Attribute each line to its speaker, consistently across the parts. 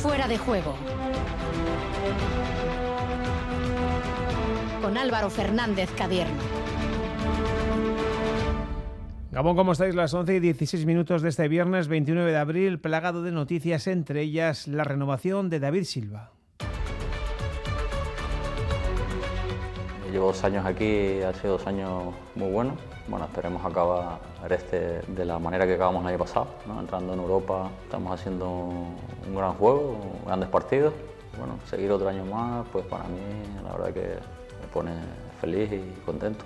Speaker 1: Fuera de juego. Con Álvaro Fernández Cadierno.
Speaker 2: Gabón, ¿cómo estáis? Las 11 y 16 minutos de este viernes 29 de abril, plagado de noticias, entre ellas la renovación de David Silva.
Speaker 3: Llevo dos años aquí, ha sido dos años muy buenos. Bueno, esperemos acabar este de la manera que acabamos el año pasado, entrando en Europa, estamos haciendo un gran juego, grandes partidos. Bueno, seguir otro año más, pues para mí la verdad que me pone feliz y contento.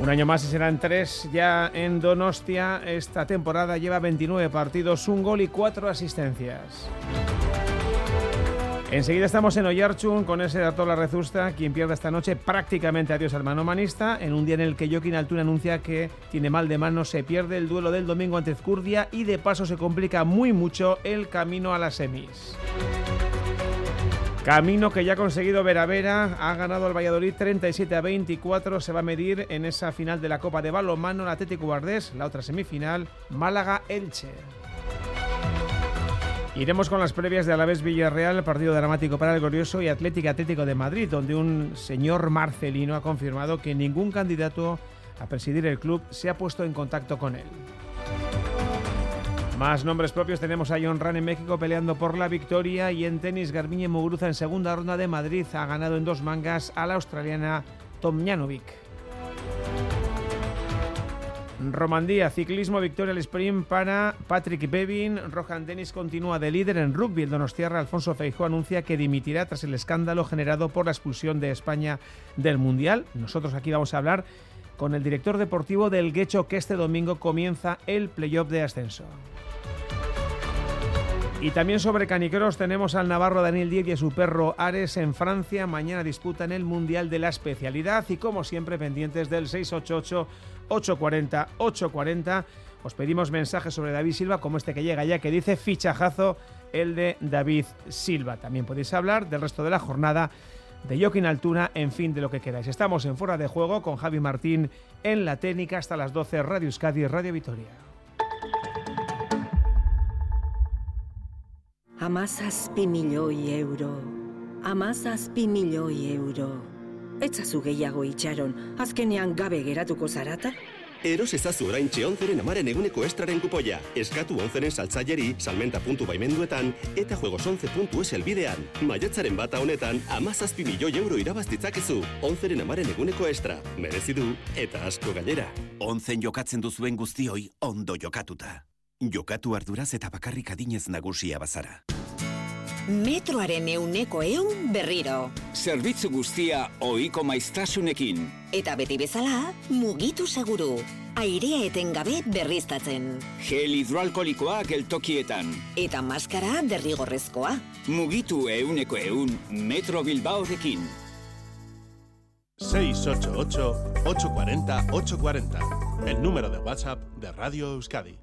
Speaker 2: Un año más y serán tres ya en Donostia. Esta temporada lleva 29 partidos, un gol y cuatro asistencias. Enseguida estamos en Oyarchun con ese dato la Rezusta, quien pierde esta noche prácticamente adiós al mano manista, en un día en el que Joaquín Altuna anuncia que tiene mal de mano, se pierde el duelo del domingo ante Ezcurdia y de paso se complica muy mucho el camino a las semis. Camino que ya ha conseguido Vera Vera, ha ganado el Valladolid 37 a 24, se va a medir en esa final de la Copa de Balonmano el Atlético Guardés, la otra semifinal, Málaga-Elche. Iremos con las previas de Alavés Villarreal, partido dramático para el Glorioso y Atlético Atlético de Madrid, donde un señor Marcelino ha confirmado que ningún candidato a presidir el club se ha puesto en contacto con él. Más nombres propios tenemos a John Ran en México peleando por la victoria y en tenis Garbiñe Muguruza en segunda ronda de Madrid ha ganado en dos mangas a la australiana Tomjanovic. Romandía, ciclismo, victoria al sprint para Patrick Bevin. Rohan Dennis continúa de líder en rugby. El Donostiarra Alfonso Feijó anuncia que dimitirá tras el escándalo generado por la expulsión de España del Mundial. Nosotros aquí vamos a hablar con el director deportivo del Guecho que este domingo comienza el playoff de ascenso. Y también sobre canicross tenemos al navarro Daniel Díez y a su perro Ares en Francia. Mañana disputan el Mundial de la Especialidad y como siempre pendientes del 688 840 840. Os pedimos mensajes sobre David Silva, como este que llega ya, que dice fichajazo el de David Silva. También podéis hablar del resto de la jornada de Joaquín Altuna, en fin, de lo que queráis. Estamos en Fuera de Juego con Javi Martín en la técnica hasta las 12, Radio Euskadi Radio Vitoria.
Speaker 4: Amazazpi milioi euro. Amazazpi milioi euro. Etzazu gehiago itxaron, azkenean gabe geratuko zarata?
Speaker 5: Eros ezazu orain onzeren amaren eguneko estraren kupoia. Eskatu onzeren saltzaileri, salmenta puntu baimenduetan, eta juegos onze puntu elbidean. Maiatzaren bata honetan, amazazpi milioi euro irabaztitzakezu. Onzeren amaren eguneko estra. Merezi du, eta asko gainera.
Speaker 6: Onzen jokatzen duzuen guztioi, ondo jokatuta. Jokatu arduraz eta bakarrik adinez nagusia bazara
Speaker 7: metroaren euneko eun berriro.
Speaker 8: Zerbitzu guztia oiko maiztasunekin.
Speaker 7: Eta beti bezala, mugitu seguru. Airea etengabe berriztatzen.
Speaker 8: Gel hidroalkolikoa geltokietan.
Speaker 7: Eta maskara derrigorrezkoa.
Speaker 8: Mugitu euneko eun Metro Bilbaorekin.
Speaker 9: 688-840-840. El número de WhatsApp de Radio Euskadi.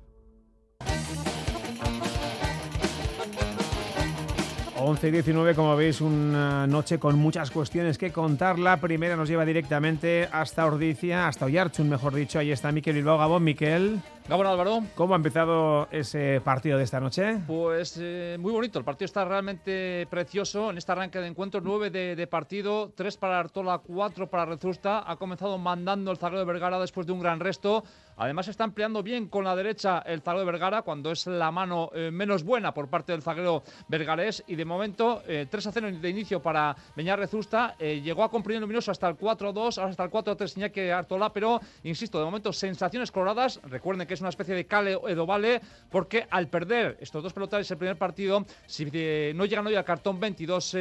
Speaker 2: 11 y 19, como veis, una noche con muchas cuestiones que contar. La primera nos lleva directamente hasta Ordicia, hasta Oyarchun, mejor dicho. Ahí está Miquel Bilbao Gabón. Miquel.
Speaker 10: Gabón Álvaro.
Speaker 2: ¿Cómo ha empezado ese partido de esta noche?
Speaker 10: Pues eh, muy bonito. El partido está realmente precioso. En este arranque de encuentro, 9 de, partido, 3 para Artola, 4 para Rezusta. Ha comenzado mandando el zaguero de Vergara después de un gran resto. Además está empleando bien con la derecha el zaguero de Vergara cuando es la mano eh, menos buena por parte del zaguero vergarés y de momento 3 eh, a 0 de inicio para Beñar Rezusta. Eh, llegó a comprimir luminoso hasta el 4-2, ahora hasta el 4-3 Iñaki Artola, pero insisto, de momento sensaciones coloradas. Recuerden que es una especie de cale edovale porque al perder estos dos pelotares el primer partido, si no llegan hoy al cartón 22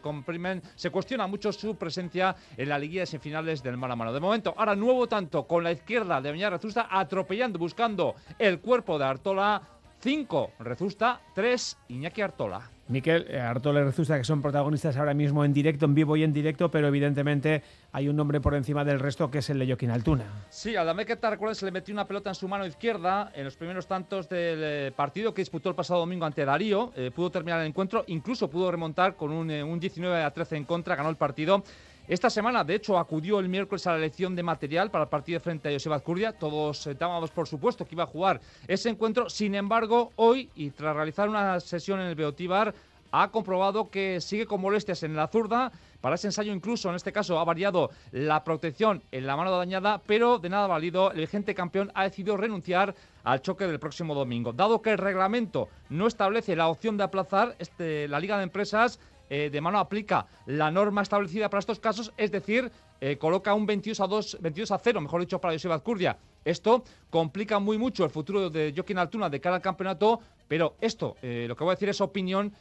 Speaker 10: comprimen, se cuestiona mucho su presencia en la liguilla de semifinales del mano a mano. De momento, ahora nuevo tanto con la izquierda de Beñar Rezusta atropellando, buscando el cuerpo de Artola. 5 Rezusta, 3 Iñaki Artola.
Speaker 2: Miquel, eh, Artola y Rezusta, que son protagonistas ahora mismo en directo, en vivo y en directo, pero evidentemente hay un nombre por encima del resto que es el de Joaquín Altuna.
Speaker 10: Sí, a recuerda, se le metió una pelota en su mano izquierda en los primeros tantos del eh, partido que disputó el pasado domingo ante Darío. Eh, pudo terminar el encuentro, incluso pudo remontar con un, un 19 a 13 en contra, ganó el partido Esta semana, de hecho, acudió el miércoles a la elección de material para el partido frente a Joseba Azcurdia. Todos estábamos, por supuesto, que iba a jugar ese encuentro. Sin embargo, hoy, y tras realizar una sesión en el Beotíbar, ha comprobado que sigue con molestias en la zurda. Para ese ensayo incluso, en este caso, ha variado la protección en la mano dañada, pero de nada válido, el vigente campeón ha decidido renunciar al choque del próximo domingo. Dado que el reglamento no establece la opción de aplazar, este, la Liga de Empresas eh, de mano aplica la norma establecida para estos casos, es decir, eh, coloca un 22 a 2, 22 a 0, mejor dicho, para Joseba Azcurdia. Esto complica muy mucho el futuro de Joaquín Altuna de cara al campeonato, pero esto, eh, lo que voy a decir es opinión,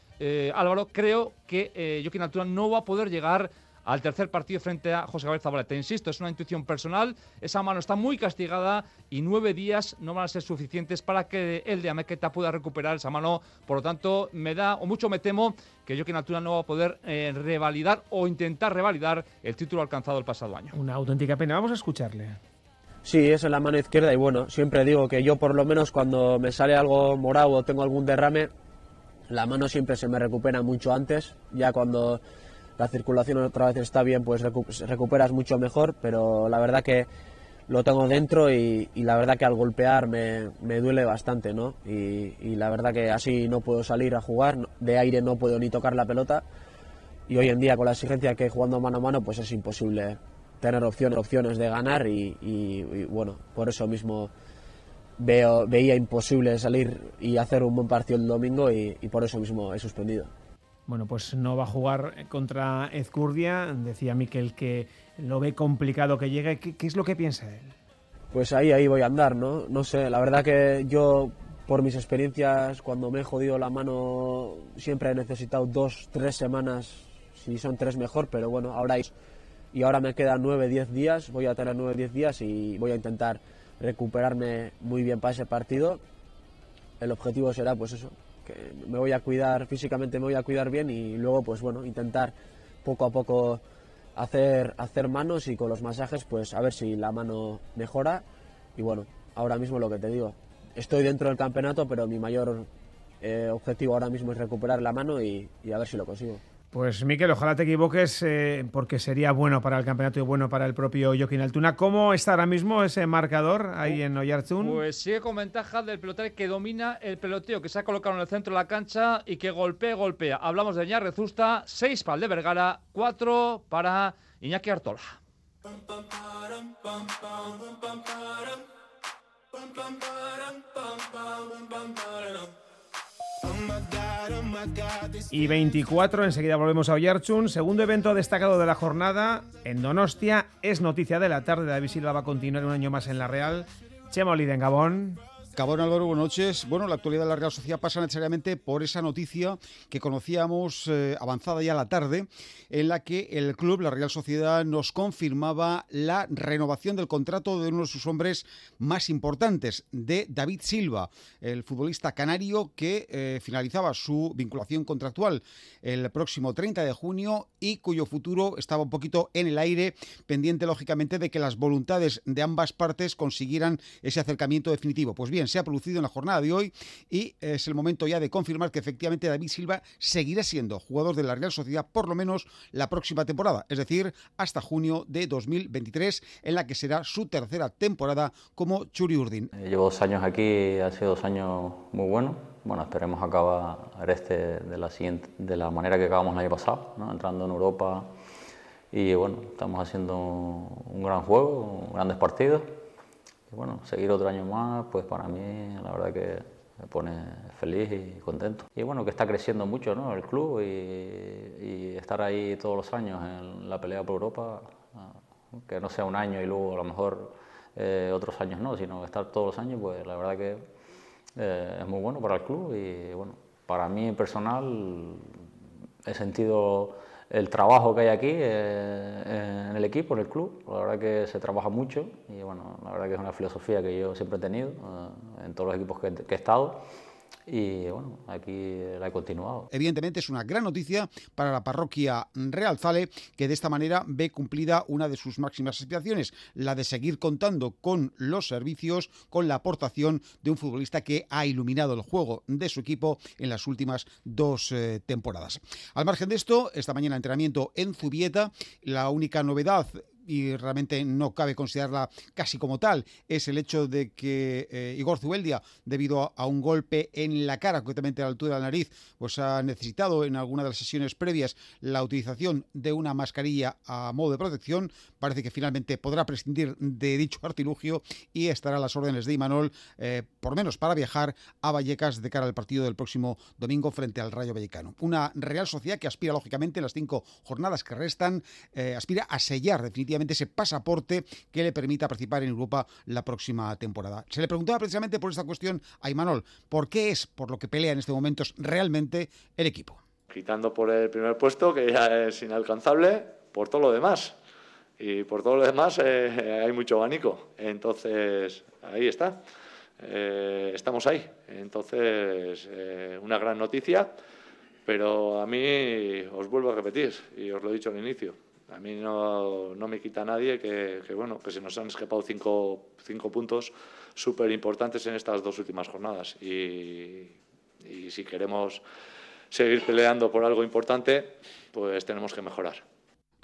Speaker 10: Álvaro, creo que Joaquín Altuna no va a poder llegar al tercer partido frente a José Gabriel Zabaleta. Insisto, es una intuición personal, esa mano está muy castigada y nueve días no van a ser suficientes para que el de Amequeta pueda recuperar esa mano. Por lo tanto, me da, o mucho me temo, que Joaquín Altura no va a poder eh, revalidar o intentar revalidar el título alcanzado el pasado año.
Speaker 2: Una auténtica pena. Vamos a escucharle.
Speaker 11: Sí, es en la mano izquierda y bueno, siempre digo que yo por lo menos cuando me sale algo morado o tengo algún derrame, la mano siempre se me recupera mucho antes, ya cuando la circulación otra vez está bien, pues recuperas mucho mejor, pero la verdad que lo tengo dentro y, la verdad que al golpear me, duele bastante, ¿no? Y, la verdad que así no puedo salir a jugar, de aire no puedo ni tocar la pelota y hoy en día con la exigencia que jugando mano a mano pues es imposible tener opciones, opciones de ganar y, bueno, por eso mismo veo, veía imposible salir y hacer un buen partido el domingo y por eso mismo he suspendido.
Speaker 2: Bueno, pues no va a jugar contra Ezcurdia. Decía Miquel que lo ve complicado que llegue. ¿Qué, es lo que piensa él?
Speaker 11: Pues ahí, ahí voy a andar, ¿no? No sé, la verdad que yo, por mis experiencias, cuando me he jodido la mano, siempre he necesitado dos, tres semanas. Si son tres, mejor, pero bueno, ahora y ahora me quedan nueve, diez días. Voy a tener nueve, diez días y voy a intentar recuperarme muy bien para ese partido. El objetivo será, pues eso, que me voy a cuidar físicamente, me voy a cuidar bien y luego, pues bueno, intentar poco a poco hacer, hacer manos y con los masajes, pues a ver si la mano mejora. Y bueno, ahora mismo lo que te digo, estoy dentro del campeonato, pero mi mayor eh, objetivo ahora mismo es recuperar la mano y a ver si lo consigo.
Speaker 2: Pues Miquel, ojalá te equivoques eh, porque sería bueno para el campeonato y bueno para el propio Joaquín Altuna. ¿Cómo está ahora mismo ese marcador ahí en Oyarzún?
Speaker 10: Pues sigue con ventaja del pelotero que domina el peloteo, que se ha colocado en el centro de la cancha y que golpea, golpea. Hablamos de Rezusta, 6 para el de Vergara, 4 para Iñaki Artola.
Speaker 2: Y 24, enseguida volvemos a Oyarchun. Segundo evento destacado de la jornada en Donostia. Es noticia de la tarde. David Silva va a continuar un año más en la Real. Chema en Gabón.
Speaker 12: Cabón Álvaro, buenas noches. Bueno, la actualidad de la Real Sociedad pasa necesariamente por esa noticia que conocíamos eh, avanzada ya la tarde, en la que el club, la Real Sociedad, nos confirmaba la renovación del contrato de uno de sus hombres más importantes, de David Silva, el futbolista canario que eh, finalizaba su vinculación contractual el próximo 30 de junio y cuyo futuro estaba un poquito en el aire, pendiente lógicamente de que las voluntades de ambas partes consiguieran ese acercamiento definitivo. Pues bien, se ha producido en la jornada de hoy y es el momento ya de confirmar que efectivamente David Silva seguirá siendo jugador de la Real Sociedad por lo menos la próxima temporada, es decir, hasta junio de 2023, en la que será su tercera temporada como Churi Urdin.
Speaker 3: Eh, llevo dos años aquí, ha sido dos años muy buenos. Bueno, esperemos acabar este de la, siguiente, de la manera que acabamos el año pasado, entrando en Europa y bueno, estamos haciendo un gran juego, grandes partidos bueno, seguir otro año más, pues para mí la verdad que me pone feliz y contento. Y bueno, que está creciendo mucho ¿no? el club y, estar ahí todos los años en la pelea por Europa, que no sea un año y luego a lo mejor eh, otros años no, sino estar todos los años, pues la verdad que eh, es muy bueno para el club y bueno, para mí personal he sentido el trabajo que hay aquí eh, en el equipo, en el club. La verdad que se trabaja mucho y bueno, la verdad que es una filosofía que yo siempre he tenido eh, en todos los equipos que, he estado y bueno, aquí la he continuado.
Speaker 12: Evidentemente es una gran noticia para la parroquia Realzale, que de esta manera ve cumplida una de sus máximas aspiraciones, la de seguir contando con los servicios, con la aportación de un futbolista que ha iluminado el juego de su equipo en las últimas dos eh, temporadas. Al margen de esto, esta mañana entrenamiento en Zubieta, la única novedad y realmente no cabe considerarla casi como tal, es el hecho de que eh, Igor Zubeldia, debido a, un golpe en la cara, concretamente a la altura de la nariz, pues ha necesitado en alguna de las sesiones previas la utilización de una mascarilla a modo de protección. Parece que finalmente podrá prescindir de dicho artilugio y estará a las órdenes de Imanol, eh, por menos para viajar a Vallecas de cara al partido del próximo domingo frente al Rayo Vallecano. Una Real Sociedad que aspira, lógicamente, en las cinco jornadas que restan, eh, aspira a sellar definitivamente ese pasaporte que le permita participar en Europa la próxima temporada. Se le preguntaba precisamente por esta cuestión a Imanol, ¿por qué es por lo que pelea en este momento realmente el equipo?
Speaker 13: Quitando por el primer puesto, que ya es inalcanzable, por todo lo demás. Y por todo lo demás eh, hay mucho abanico. Entonces, ahí está. Eh, estamos ahí. Entonces, eh, una gran noticia. Pero a mí os vuelvo a repetir, y os lo he dicho al inicio, a mí no, me quita nadie que, bueno, que se nos han escapado cinco, cinco puntos súper importantes en estas dos últimas jornadas. Y si queremos seguir peleando por algo importante, pues tenemos que mejorar.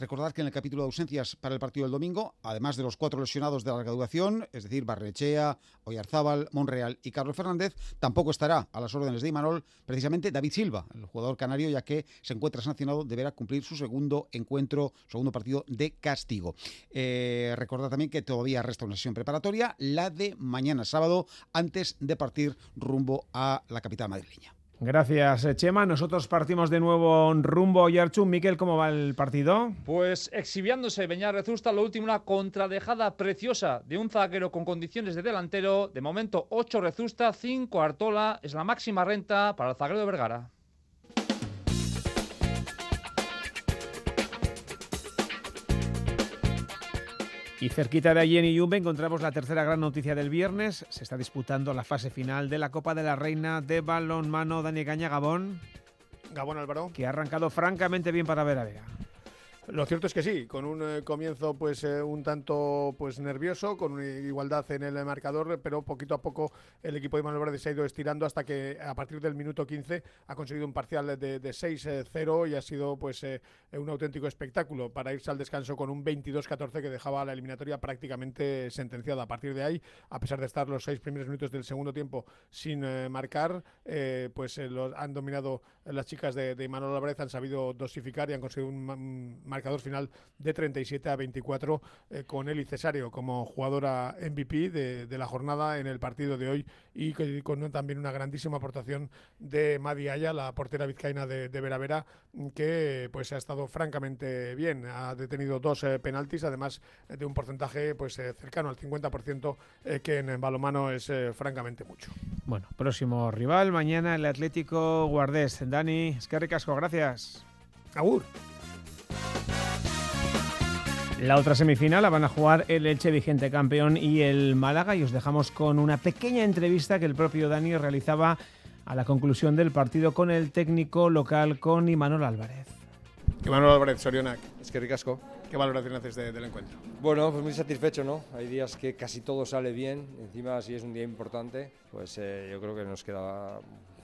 Speaker 12: Recordad que en el capítulo de ausencias para el partido del domingo, además de los cuatro lesionados de larga duración, es decir, Barrechea, Oyarzábal, Monreal y Carlos Fernández, tampoco estará a las órdenes de Imanol precisamente David Silva, el jugador canario, ya que se encuentra sancionado, deberá cumplir su segundo encuentro, segundo partido de castigo. Eh, recordad también que todavía resta una sesión preparatoria, la de mañana sábado, antes de partir rumbo a la capital madrileña.
Speaker 2: Gracias, eh, Chema. Nosotros partimos de nuevo rumbo a Yarchu. Miquel, ¿cómo va el partido?
Speaker 10: Pues exhibiándose Beñar Rezusta, lo último, una contradejada preciosa de un zaguero con condiciones de delantero. De momento, 8 Rezusta, 5 Artola. Es la máxima renta para el zaguero de Vergara.
Speaker 2: Y cerquita de allí en Iyumbe encontramos la tercera gran noticia del viernes. Se está disputando la fase final de la Copa de la Reina de balonmano Dani Caña Gabón.
Speaker 14: Gabón Álvaro.
Speaker 2: Que ha arrancado francamente bien para Vera Vera.
Speaker 14: Lo cierto es que sí, con un eh, comienzo pues eh, un tanto pues nervioso, con una igualdad en el marcador, pero poquito a poco el equipo de Manuel Verde se ha ido estirando hasta que a partir del minuto 15 ha conseguido un parcial de, de 6-0 y ha sido pues eh, un auténtico espectáculo para irse al descanso con un 22-14 que dejaba la eliminatoria prácticamente sentenciada. A partir de ahí, a pesar de estar los seis primeros minutos del segundo tiempo sin marcar, pues los han dominado las chicas de, de Manuel han sabido dosificar y han conseguido un marcador final de 37 a 24 eh, con Eli Cesario como jugadora MVP de, la jornada en el partido de hoy y con, también una grandísima aportación de Madi Aya, la portera vizcaína de, de Vera Vera, que pues ha estado francamente bien. Ha detenido dos eh, penaltis, además de un porcentaje pues eh, cercano al 50%, que en balomano es francamente mucho.
Speaker 2: Bueno, próximo rival, mañana el Atlético Guardés. Dani, es que ricasco, gracias.
Speaker 14: Agur.
Speaker 2: La otra semifinal la van a jugar el Elche vigente campeón y el Málaga y os dejamos con una pequeña entrevista que el propio Dani realizaba a la conclusión del partido con el técnico local con Imanol Álvarez.
Speaker 14: Imanol Álvarez, Sorionac, es que ricasco. ¿Qué valoración haces del encuentro?
Speaker 15: Bueno, pues muy satisfecho, ¿no? Hay días que casi todo sale bien, encima si es un día importante, pues eh, yo creo que nos queda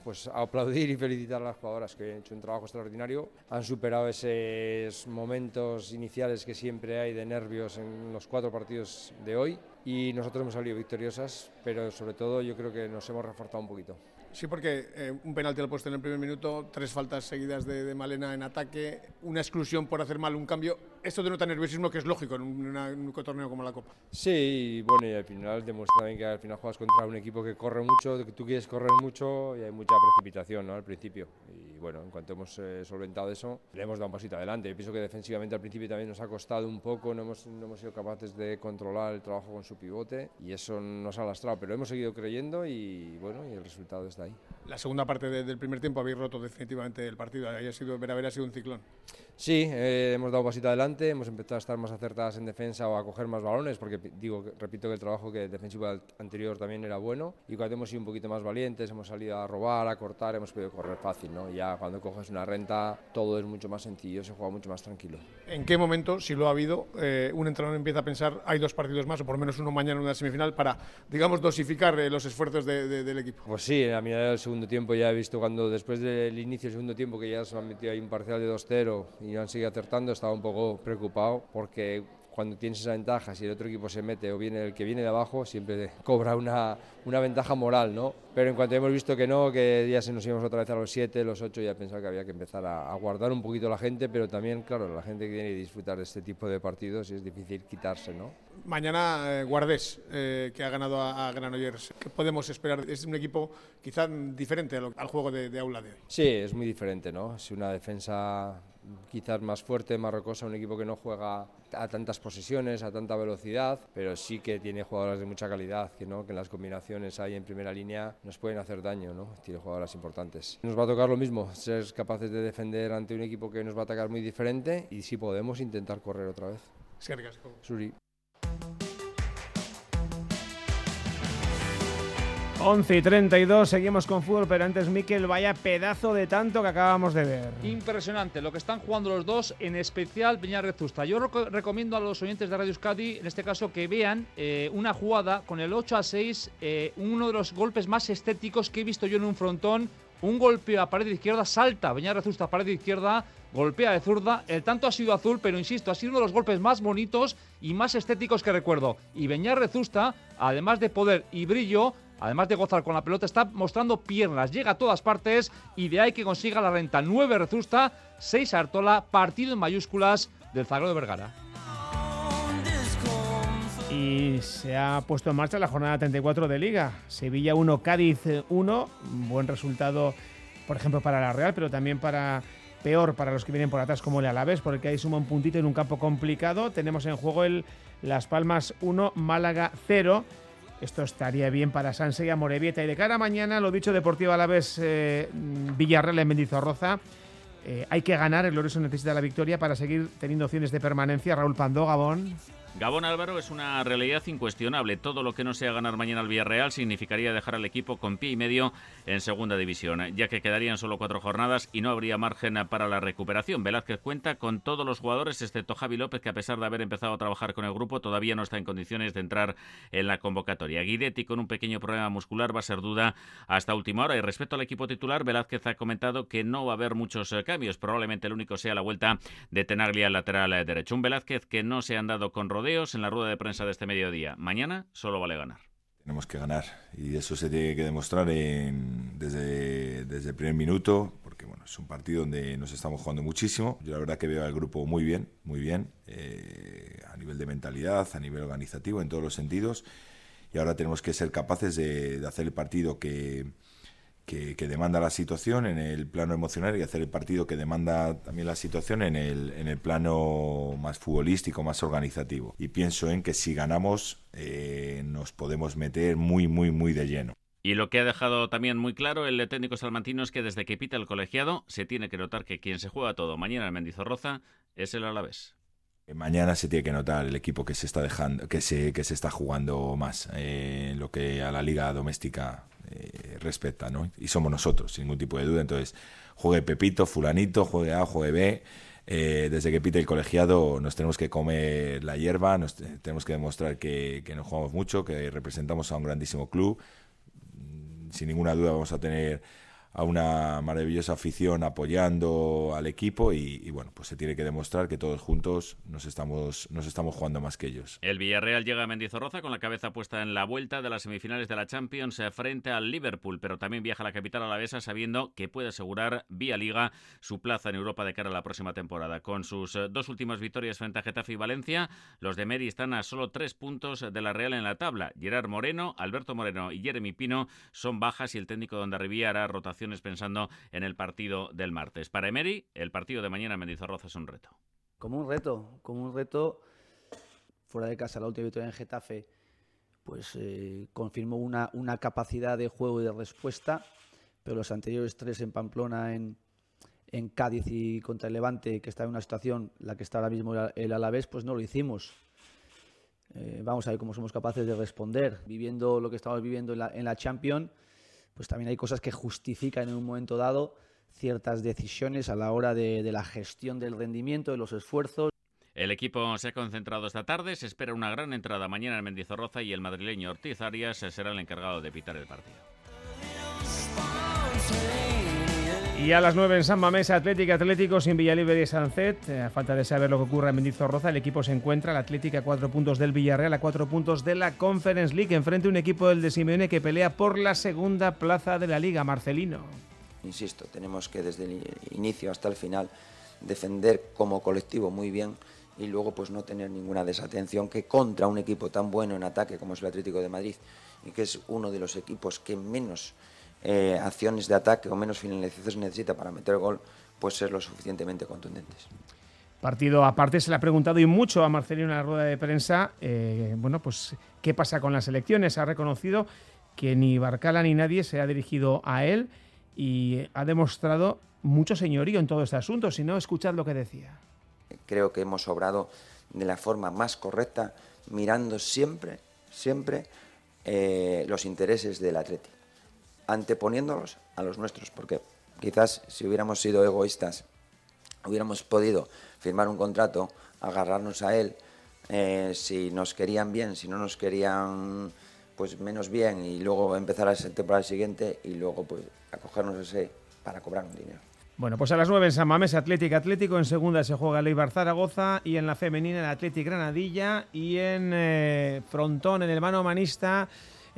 Speaker 15: pues aplaudir y felicitar a las jugadoras que han hecho un trabajo extraordinario, han superado esos momentos iniciales que siempre hay de nervios en los cuatro partidos de hoy y nosotros hemos salido victoriosas, pero sobre todo yo creo que nos hemos reforzado un poquito.
Speaker 14: Sí, porque eh, un penalti al puesto en el primer minuto, tres faltas seguidas de, Malena en ataque, una exclusión por hacer mal un cambio. Esto denota nerviosismo que es lógico en, un torneo como la Copa.
Speaker 15: Sí, bueno, y al final demuestra también que al final juegas contra un equipo que corre mucho, que tú quieres correr mucho y hay mucha precipitación ¿no? al principio. Y bueno, en cuanto hemos eh, solventado eso, le hemos dado un pasito adelante. Yo pienso que defensivamente al principio también nos ha costado un poco, no hemos, no hemos sido capaces de controlar el trabajo con su pivote y eso nos ha lastrado, pero hemos seguido creyendo y bueno, y el resultado está ahí.
Speaker 14: La segunda parte del primer tiempo habéis roto definitivamente el partido, ha sido, ver ha sido un ciclón.
Speaker 15: Sí, eh, hemos dado un pasito adelante hemos empezado a estar más acertadas en defensa o a coger más balones, porque digo, repito que el trabajo que defensivo anterior también era bueno y cuando hemos sido un poquito más valientes, hemos salido a robar, a cortar, hemos podido correr fácil, ¿no? Ya cuando coges una renta todo es mucho más sencillo, se juega mucho más tranquilo.
Speaker 14: ¿En qué momento, si lo ha habido, eh, un entrenador empieza a pensar hay dos partidos más o por lo menos uno mañana en una semifinal para, digamos, dosificar eh, los esfuerzos del equipo?
Speaker 15: Pues sí, a mitad del segundo tiempo ya he visto cuando después del inicio del segundo tiempo que ya se han metido ahí un parcial de 2-0 y han seguido acertando, estaba un poco preocupado porque cuando tienes esa ventaja, si el otro equipo se mete o viene el que viene de abajo, siempre cobra una, una ventaja moral, ¿no? Pero en cuanto hemos visto que no, que ya se nos íbamos otra vez a los 7, los 8, ya he pensado que había que empezar a, guardar un poquito la gente, pero también, claro, la gente que tiene que disfrutar de este tipo de partidos y es difícil quitarse, ¿no?
Speaker 14: Mañana eh, Guardés, eh, que ha ganado a, Granollers. ¿Qué podemos esperar? Es un equipo quizá diferente al, juego de, de aula de hoy.
Speaker 15: Sí, es muy diferente, ¿no? Es una defensa quizás más fuerte, más rocosa, un equipo que no juega a tantas posesiones, a tanta velocidad, pero sí que tiene jugadoras de mucha calidad, que, ¿no? que en las combinaciones ahí en primera línea nos pueden hacer daño, ¿no? tiene jugadoras importantes. Nos va a tocar lo mismo, ser capaces de defender ante un equipo que nos va a atacar muy diferente y si podemos intentar correr otra vez. Suri.
Speaker 2: 11 y 32, seguimos con fútbol, pero antes Miquel, vaya pedazo de tanto que acabamos de ver.
Speaker 10: Impresionante lo que están jugando los dos, en especial Peñar Rezusta. Yo recomiendo a los oyentes de Radio Euskadi, en este caso, que vean eh, una jugada con el 8 a 6, eh, uno de los golpes más estéticos que he visto yo en un frontón. Un golpe a pared izquierda, salta Peñar Rezusta a pared izquierda, golpea de zurda. El tanto ha sido azul, pero insisto, ha sido uno de los golpes más bonitos y más estéticos que recuerdo. Y Beñar Rezusta, además de poder y brillo, además de gozar con la pelota, está mostrando piernas, llega a todas partes y de ahí que consiga la renta. 9 Rezusta, 6 Artola, partido en mayúsculas del Zagrado de Vergara.
Speaker 2: Y se ha puesto en marcha la jornada 34 de Liga. Sevilla 1, Cádiz 1. Buen resultado, por ejemplo, para la Real, pero también para peor para los que vienen por atrás como el Alavés, porque ahí suma un puntito en un campo complicado. Tenemos en juego el Las Palmas 1, Málaga 0. Esto estaría bien para Sanse y Amorebieta. Y de cara a mañana, lo dicho, Deportivo Alavés eh, Villarreal en Mendizorroza. Eh, hay que ganar, el Lorenzo necesita la victoria para seguir teniendo opciones de permanencia. Raúl Pandó, Gabón.
Speaker 16: Gabón Álvaro es una realidad incuestionable. Todo lo que no sea ganar mañana al Villarreal significaría dejar al equipo con pie y medio en segunda división, ya que quedarían solo cuatro jornadas y no habría margen para la recuperación. Velázquez cuenta con todos los jugadores, excepto Javi López, que a pesar de haber empezado a trabajar con el grupo, todavía no está en condiciones de entrar en la convocatoria. Guidetti, con un pequeño problema muscular, va a ser duda hasta última hora. Y respecto al equipo titular, Velázquez ha comentado que no va a haber muchos eh, cambios. Probablemente el único sea la vuelta de Tenaglia al lateral eh, derecho. Un Velázquez que no se han dado con rodeos en la rueda de prensa de este mediodía. Mañana solo vale ganar.
Speaker 17: Tenemos que ganar y eso se tiene que demostrar desde, desde el primer minuto, porque bueno, es un partido donde nos estamos jugando muchísimo. Yo la verdad que veo al grupo muy bien, muy bien, eh, a nivel de mentalidad, a nivel organizativo, en todos los sentidos. Y ahora tenemos que ser capaces de hacer el partido que, que, demanda la situación en el plano emocional y hacer el partido que demanda también la situación en el, en el plano más futbolístico, más organizativo. Y pienso en que si ganamos eh, nos podemos meter muy, muy, muy de lleno.
Speaker 16: Y lo que ha dejado también muy claro el técnico salmantino es que desde que pita el colegiado se tiene que notar que quien se juega todo mañana en Mendizorroza es el Alavés.
Speaker 17: Mañana se tiene que notar el equipo que se está dejando, que se, que se está jugando más, eh, lo que a la liga doméstica eh, respeta, ¿no? Y somos nosotros, sin ningún tipo de duda. Entonces, juegue Pepito, Fulanito, juegue A, juegue B. Eh, desde que pite el colegiado nos tenemos que comer la hierba, nos tenemos que demostrar que nos jugamos mucho, que representamos a un grandísimo club. Sin ninguna duda vamos a tener a una maravillosa afición apoyando al equipo y, bueno, pues se tiene que demostrar que todos juntos nos estamos, nos estamos jugando más que ellos.
Speaker 16: El Villarreal llega a Mendizorroza con la cabeza puesta en la vuelta de las semifinales de la Champions eh, frente al Liverpool, pero también viaja a la capital alavesa sabiendo que puede asegurar vía liga su plaza en Europa de cara a la próxima temporada. Con sus eh, dos últimas victorias frente a Getafe y Valencia, los de Meri están a solo tres puntos de la Real en la tabla. Gerard Moreno, Alberto Moreno y Jeremy Pino son bajas y el técnico de Ondarribía hará rotación pensando en el partido del martes. Para Emery, el partido de mañana en Mendizorroza es un reto.
Speaker 18: Como un reto, como un reto. Fuera de casa, la última victoria en Getafe, pues eh, confirmó una, una capacidad de juego y de respuesta, pero los anteriores tres en Pamplona, en, en Cádiz y contra el Levante, que está en una situación, la que está ahora mismo el Alavés, pues no lo hicimos. Eh, vamos a ver cómo somos capaces de responder. Viviendo lo que estamos viviendo en la, en la Champions, pues también hay cosas que justifican en un momento dado ciertas decisiones a la hora de, la gestión del rendimiento, de los esfuerzos.
Speaker 16: El equipo se ha concentrado esta tarde, se espera una gran entrada mañana en Mendizorroza y el madrileño Ortiz Arias será el encargado de pitar el partido.
Speaker 2: Y a las 9 en San Mamés, Atlético Atlético sin Villalibre y Sancet. Eh, a falta de saber lo que ocurre en Mendizorroza, el equipo se encuentra, el Atlético a cuatro puntos del Villarreal, a cuatro puntos de la Conference League, enfrente a un equipo del de Simeone que pelea por la segunda plaza de la Liga, Marcelino.
Speaker 19: Insisto, tenemos que desde el inicio hasta el final defender como colectivo muy bien y luego pues no tener ninguna desatención que contra un equipo tan bueno en ataque como es el Atlético de Madrid y que es uno de los equipos que menos eh, acciones de ataque o menos finalizaciones necesita para meter gol, pues ser lo suficientemente contundentes.
Speaker 2: Partido aparte, se le ha preguntado y mucho a Marcelino en la rueda de prensa, eh, bueno, pues qué pasa con las elecciones. Ha reconocido que ni Barcala ni nadie se ha dirigido a él y ha demostrado mucho señorío en todo este asunto, si no, escuchad lo que decía.
Speaker 19: Creo que hemos obrado de la forma más correcta, mirando siempre, siempre eh, los intereses del Atlético anteponiéndolos a los nuestros, porque quizás si hubiéramos sido egoístas, hubiéramos podido firmar un contrato, agarrarnos a él, eh, si nos querían bien, si no nos querían pues menos bien y luego empezar a esa temporada siguiente y luego pues acogernos ese para cobrar un dinero.
Speaker 2: Bueno, pues a las 9 en San Mamés, Atlético Atlético. En segunda se juega Leibar Zaragoza y en la femenina el Atlético Granadilla y en eh, Frontón, en el mano manista,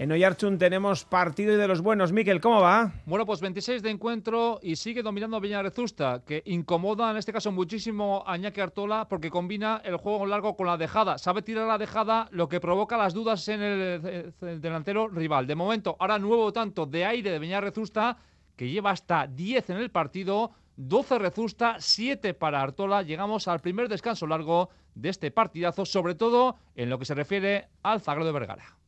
Speaker 2: en Oyarchun tenemos partido y de los buenos. Miquel, ¿cómo va?
Speaker 10: Bueno, pues 26 de encuentro y sigue dominando Villarezusta, que incomoda en este caso muchísimo a Iñaki Artola porque combina el juego largo con la dejada. Sabe tirar la dejada, lo que provoca las dudas en el, delantero rival. De momento, ahora nuevo tanto de aire de Villarezusta, que lleva hasta 10 en el partido. 12 Rezusta, 7 para Artola. Llegamos al primer descanso largo de este partidazo, sobre todo en lo que se refiere al Zagrado de Vergara.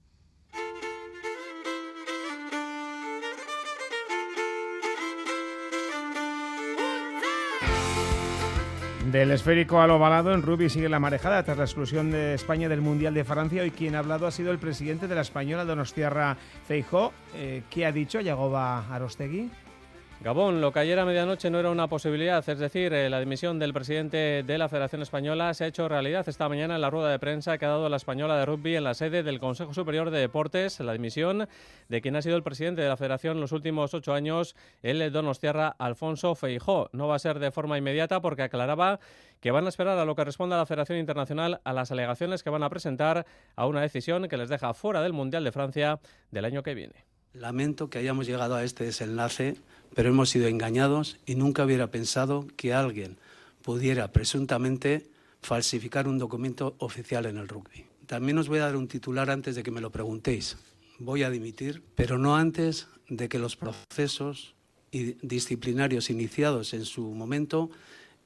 Speaker 2: Del esférico al ovalado, en rugby sigue la marejada tras la exclusión de España del Mundial de Francia. Hoy quien ha hablado ha sido el presidente de la española, Donostiarra Feijó. Eh, ¿Qué ha dicho Yagoba Arostegui?
Speaker 20: Gabón, lo que ayer a medianoche no era una posibilidad, es decir, eh, la dimisión del presidente de la Federación Española se ha hecho realidad esta mañana en la rueda de prensa que ha dado la española de rugby en la sede del Consejo Superior de Deportes, la dimisión de quien ha sido el presidente de la Federación los últimos ocho años, el Donostiarra Alfonso Feijó. No va a ser de forma inmediata porque aclaraba que van a esperar a lo que responda la Federación Internacional a las alegaciones que van a presentar a una decisión que les deja fuera del Mundial de Francia del año que viene.
Speaker 21: Lamento que hayamos llegado a este desenlace, pero hemos sido engañados y nunca hubiera pensado que alguien pudiera presuntamente falsificar un documento oficial en el rugby. También os voy a dar un titular antes de que me lo preguntéis. Voy a dimitir, pero no antes de que los procesos disciplinarios iniciados en su momento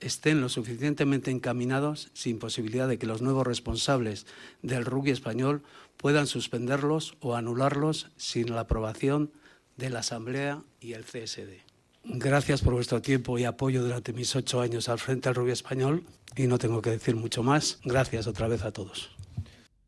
Speaker 21: estén lo suficientemente encaminados sin posibilidad de que los nuevos responsables del rugby español puedan suspenderlos o anularlos sin la aprobación de la Asamblea y el CSD. Gracias por vuestro tiempo y apoyo durante mis ocho años al frente del rugby español y no tengo que decir mucho más. Gracias otra vez a todos.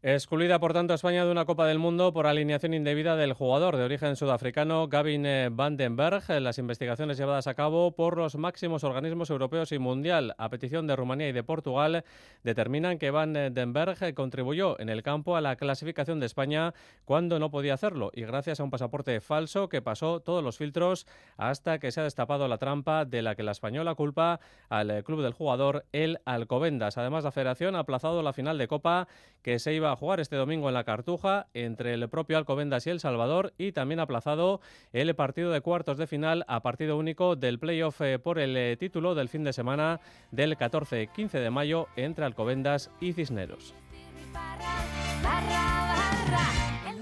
Speaker 20: Excluida, por tanto, España de una Copa del Mundo por alineación indebida del jugador de origen sudafricano Gavin eh, Vandenberg. Las investigaciones llevadas a cabo por los máximos organismos europeos y mundial, a petición de Rumanía y de Portugal, determinan que Vandenberg contribuyó en el campo a la clasificación de España cuando no podía hacerlo y gracias a un pasaporte falso que pasó todos los filtros hasta que se ha destapado la trampa de la que la española culpa al club del jugador, el Alcobendas. Además, la federación ha aplazado la final de Copa que se iba a jugar este domingo en la Cartuja entre el propio Alcobendas y El Salvador y también aplazado el partido de cuartos de final a partido único del playoff eh, por el eh, título del fin de semana del 14-15 de mayo entre Alcobendas y Cisneros.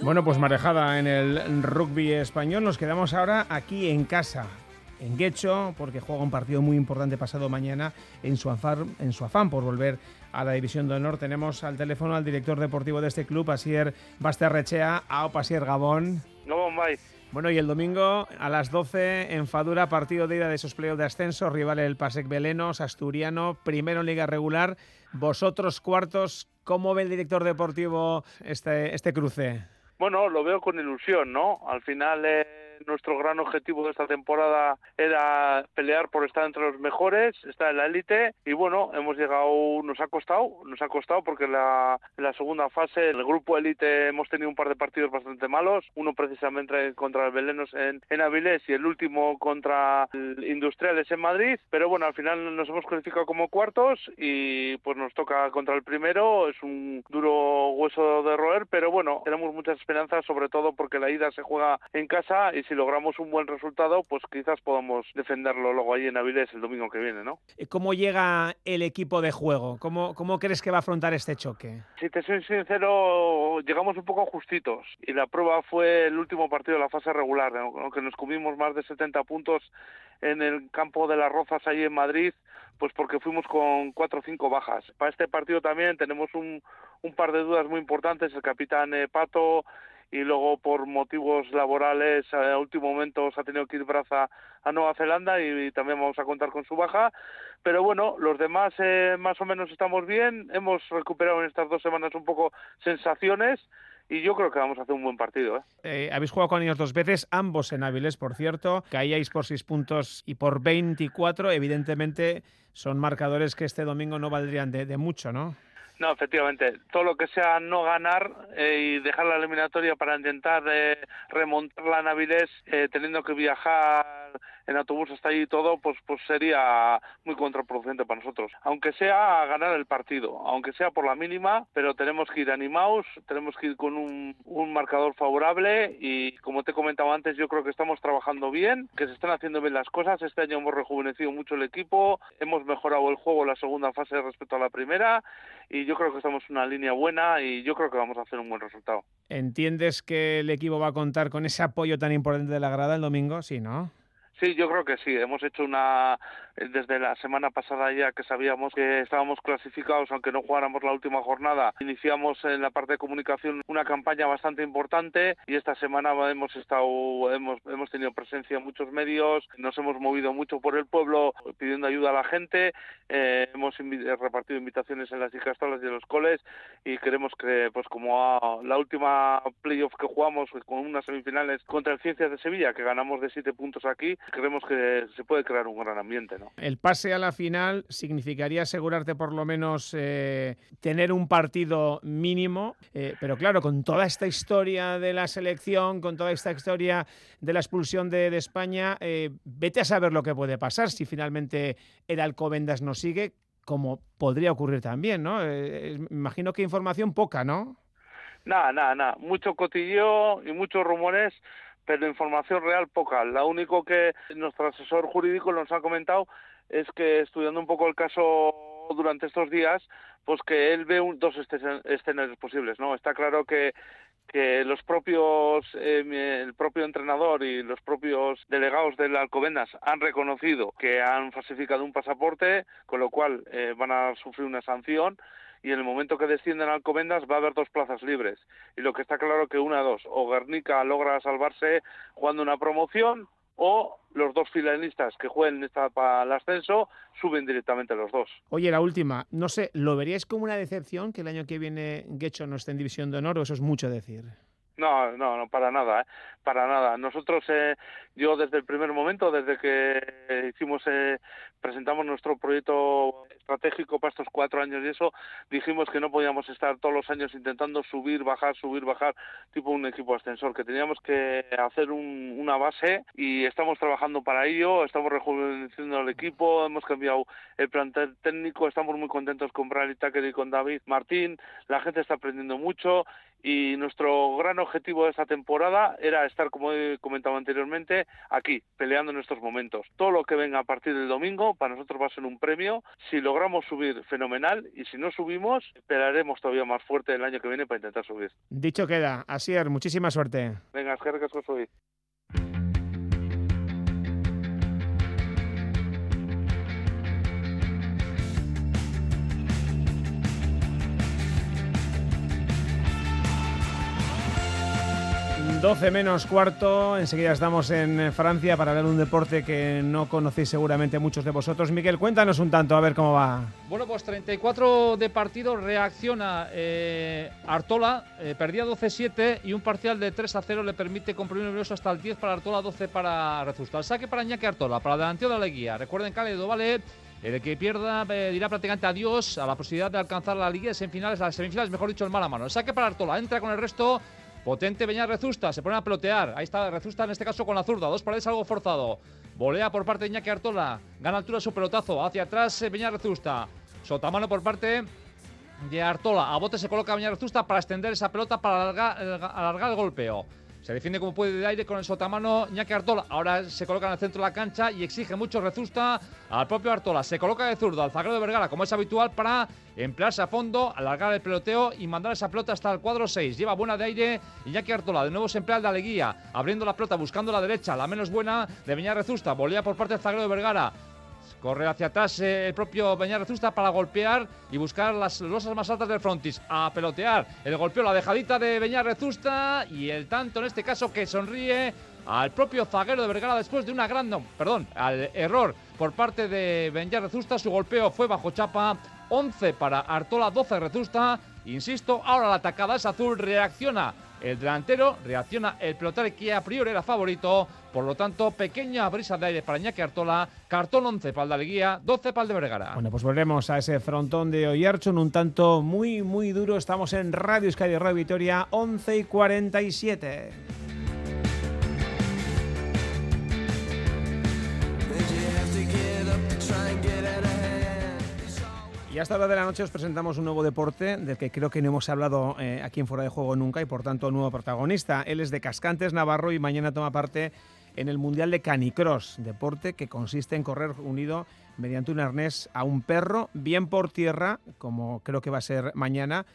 Speaker 2: Bueno, pues marejada en el rugby español. Nos quedamos ahora aquí en casa en Guecho, porque juega un partido muy importante pasado mañana en su, afán, en su afán por volver a la División de Honor. Tenemos al teléfono al director deportivo de este club, Asier Basterrechea. A Pasier Gabón.
Speaker 22: No,
Speaker 23: bye.
Speaker 2: Bueno, y el domingo a las 12 en Fadura, partido de ida de esos playoffs de ascenso, rival el Pasec Belenos, Asturiano, primero en liga regular, vosotros cuartos, ¿cómo ve el director deportivo este, este cruce?
Speaker 23: Bueno, lo veo con ilusión, ¿no? Al final... Eh nuestro gran objetivo de esta temporada era pelear por estar entre los mejores, estar en la élite. Y bueno, hemos llegado, nos ha costado, nos ha costado porque en la, la segunda fase, el grupo élite hemos tenido un par de partidos bastante malos, uno precisamente contra el Belenos en, en Avilés y el último contra Industriales en Madrid, pero bueno, al final nos hemos clasificado como cuartos y pues nos toca contra el primero, es un duro hueso de roer, pero bueno, tenemos muchas esperanzas, sobre todo porque la ida se juega en casa y si logramos un buen resultado, pues quizás podamos defenderlo luego ahí en Avilés el domingo que viene, ¿no?
Speaker 2: ¿Cómo llega el equipo de juego? ¿Cómo, cómo crees que va a afrontar este choque?
Speaker 23: Si te soy sincero, llegamos un poco justitos y la prueba fue el último partido de la fase regular, aunque nos comimos más de 70 puntos en el campo de las Rozas ahí en Madrid, pues porque fuimos con cuatro o cinco bajas. Para este partido también tenemos un, un par de dudas muy importantes. El capitán eh, Pato y luego por motivos laborales a último momento se ha tenido que ir Braza a Nueva Zelanda y, también vamos a contar con su baja. Pero bueno, los demás eh, más o menos estamos bien. Hemos recuperado en estas dos semanas un poco sensaciones y yo creo que vamos a hacer un buen partido. ¿eh?
Speaker 2: Eh, habéis jugado con ellos dos veces, ambos en Áviles, por cierto. Caíais por seis puntos y por 24. Evidentemente son marcadores que este domingo no valdrían de, de mucho, ¿no?
Speaker 23: No, efectivamente, todo lo que sea no ganar eh, y dejar la eliminatoria para intentar eh, remontar la Navidez eh, teniendo que viajar en autobús hasta allí y todo, pues, pues sería muy contraproducente para nosotros. Aunque sea a ganar el partido, aunque sea por la mínima, pero tenemos que ir animados, tenemos que ir con un, un marcador favorable y como te he comentado antes, yo creo que estamos trabajando bien, que se están haciendo bien las cosas. Este año hemos rejuvenecido mucho el equipo, hemos mejorado el juego en la segunda fase respecto a la primera y yo creo que estamos en una línea buena y yo creo que vamos a hacer un buen resultado.
Speaker 2: ¿Entiendes que el equipo va a contar con ese apoyo tan importante de la grada el domingo? Sí, ¿no?
Speaker 23: Sí, yo creo que sí. Hemos hecho una desde la semana pasada ya que sabíamos que estábamos clasificados, aunque no jugáramos la última jornada. Iniciamos en la parte de comunicación una campaña bastante importante y esta semana hemos estado hemos hemos tenido presencia en muchos medios, nos hemos movido mucho por el pueblo pidiendo ayuda a la gente, eh, hemos repartido invitaciones en las icastolas y en los coles y queremos que pues como la última playoff que jugamos con unas semifinales contra el Ciencias de Sevilla que ganamos de siete puntos aquí creemos que se puede crear un gran ambiente. ¿no?
Speaker 2: El pase a la final significaría asegurarte por lo menos eh, tener un partido mínimo, eh, pero claro, con toda esta historia de la selección, con toda esta historia de la expulsión de, España, eh, vete a saber lo que puede pasar si finalmente el Alcobendas no sigue, como podría ocurrir también, ¿no? imagino que información poca, ¿no?
Speaker 23: Nada, nada, nada. Mucho cotilleo y muchos rumores pero información real poca. Lo único que nuestro asesor jurídico nos ha comentado es que estudiando un poco el caso durante estos días, pues que él ve dos escenarios posibles, ¿no? Está claro que que los propios eh, el propio entrenador y los propios delegados del Alcobendas han reconocido que han falsificado un pasaporte, con lo cual eh, van a sufrir una sanción y en el momento que descienden Alcobendas va a haber dos plazas libres. Y lo que está claro que una dos, o Guernica logra salvarse jugando una promoción o los dos finalistas que jueguen esta para el ascenso suben directamente los dos.
Speaker 2: Oye, la última, no sé, ¿lo veríais como una decepción que el año que viene Guecho no esté en División de Honor o eso es mucho decir?
Speaker 23: No, no, no, para nada, ¿eh? para nada. Nosotros, eh, yo desde el primer momento, desde que hicimos, eh, presentamos nuestro proyecto estratégico para estos cuatro años y eso, dijimos que no podíamos estar todos los años intentando subir, bajar, subir, bajar, tipo un equipo ascensor, que teníamos que hacer un, una base y estamos trabajando para ello, estamos rejuveneciendo el equipo, hemos cambiado el plantel técnico, estamos muy contentos con Bradley Tucker y con David Martín, la gente está aprendiendo mucho y nuestro gran objetivo de esta temporada era estar, como he comentado anteriormente, aquí, peleando en estos momentos. Todo lo que venga a partir del domingo para nosotros va a ser un premio. Si logramos subir, fenomenal, y si no subimos, esperaremos todavía más fuerte el año que viene para intentar subir.
Speaker 2: Dicho queda. Asier, muchísima suerte.
Speaker 23: Venga, es que soy.
Speaker 2: 12 menos cuarto, enseguida estamos en Francia para ver un deporte que no conocéis seguramente muchos de vosotros. Miguel, cuéntanos un tanto, a ver cómo va.
Speaker 10: Bueno, pues 34 de partido, reacciona eh, Artola, eh, perdía 12-7 y un parcial de 3 a 0 le permite comprimir nervioso hasta el 10 para Artola, 12 para Rezusta. El saque para Iñaki Artola, para el delantero de la guía. Recuerden, Cálido, vale. El que pierda eh, dirá prácticamente adiós a la posibilidad de alcanzar la liga de semifinales, las semifinales, mejor dicho, el mala mano. El saque para Artola, entra con el resto Potente Beñar Rezusta, se pone a pelotear. Ahí está Rezusta en este caso con la zurda. Dos paredes algo forzado. Volea por parte de Iñaki Artola. Gana altura su pelotazo. Hacia atrás eh, Beñar Rezusta. Sotamano por parte de Artola. A bote se coloca Beñar Rezusta para extender esa pelota para alargar el golpeo. Se defiende como puede de aire con el sotamano Ñaki Artola. Ahora se coloca en el centro de la cancha y exige mucho Rezusta al propio Artola. Se coloca de zurdo al zaguero de Vergara, como es habitual, para emplearse a fondo, alargar el peloteo y mandar esa pelota hasta el cuadro 6. Lleva buena de aire Iñaki Artola. De nuevo se emplea el de Aleguía, abriendo la pelota, buscando la derecha, la menos buena de Beñar Rezusta. Volea por parte del zaguero de Vergara. Corre hacia atrás eh, el propio Beñar Rezusta para golpear y buscar las losas más altas del frontis. A pelotear. El golpeo, la dejadita de Beñar Rezusta y el tanto en este caso que sonríe al propio zaguero de Vergara después de una gran, perdón, al error por parte de Beñar Rezusta. Su golpeo fue bajo chapa. 11 para Artola, 12 Rezusta. Insisto, ahora la atacada es azul, reacciona el delantero, reacciona el pelotero que a priori era favorito. Por lo tanto, pequeña brisa de aire para Iñaki Artola. Cartón 11 para el de Aleguía, 12 para el de Vergara.
Speaker 2: Bueno, pues volvemos a ese frontón de Oyarchon, un tanto muy, muy duro. Estamos en Radio de Radio Vitoria, 11 y 47. Y hasta la de la noche os presentamos un nuevo deporte del que creo que no hemos hablado eh, aquí en Fuera de Juego nunca y por tanto nuevo protagonista. Él es de Cascantes, Navarro y mañana toma parte en el Mundial de Canicross, deporte que consiste en correr unido mediante un arnés a un perro, bien por tierra, como creo que va a ser mañana,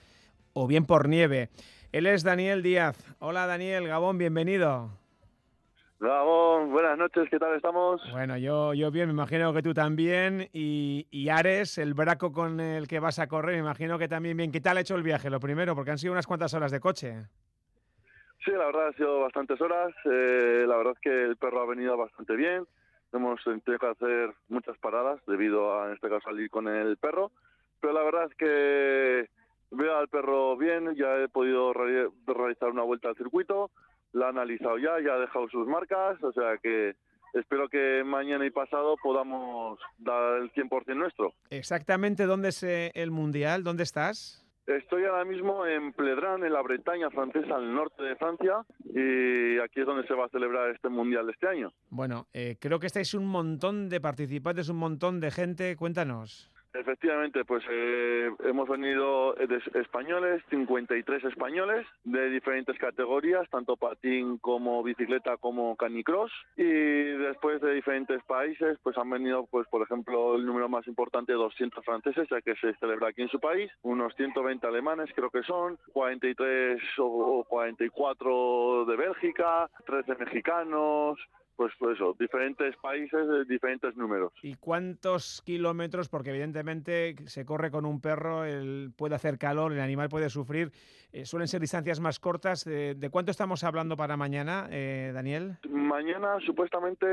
Speaker 2: o bien por nieve. Él es Daniel Díaz. Hola Daniel, Gabón, bienvenido.
Speaker 24: Gabón, buenas noches, ¿qué tal estamos?
Speaker 2: Bueno, yo, yo bien, me imagino que tú también. Y, y, Ares, el braco con el que vas a correr, me imagino que también bien. ¿Qué tal ha hecho el viaje? Lo primero, porque han sido unas cuantas horas de coche.
Speaker 24: Sí, la verdad ha sido bastantes horas. Eh, la verdad es que el perro ha venido bastante bien. Hemos tenido que hacer muchas paradas debido a, en este caso, salir con el perro. Pero la verdad es que veo al perro bien, ya he podido realizar una vuelta al circuito la ha analizado ya, ya ha dejado sus marcas, o sea que espero que mañana y pasado podamos dar el 100% nuestro.
Speaker 2: Exactamente, ¿dónde es eh, el Mundial? ¿Dónde estás?
Speaker 24: Estoy ahora mismo en Pledran, en la Bretaña francesa, al norte de Francia, y aquí es donde se va a celebrar este Mundial de este año.
Speaker 2: Bueno, eh, creo que estáis un montón de participantes, un montón de gente, cuéntanos.
Speaker 24: Efectivamente, pues eh, hemos venido de españoles, 53 españoles de diferentes categorías, tanto patín como bicicleta como canicross. Y después de diferentes países, pues han venido, pues por ejemplo, el número más importante, 200 franceses, ya que se celebra aquí en su país, unos 120 alemanes creo que son, 43 o 44 de Bélgica, 13 mexicanos, pues, pues, eso, diferentes países, diferentes números.
Speaker 2: ¿Y cuántos kilómetros? Porque evidentemente se corre con un perro, él puede hacer calor, el animal puede sufrir. Eh, suelen ser distancias más cortas. Eh, ¿De cuánto estamos hablando para mañana, eh, Daniel?
Speaker 24: Mañana supuestamente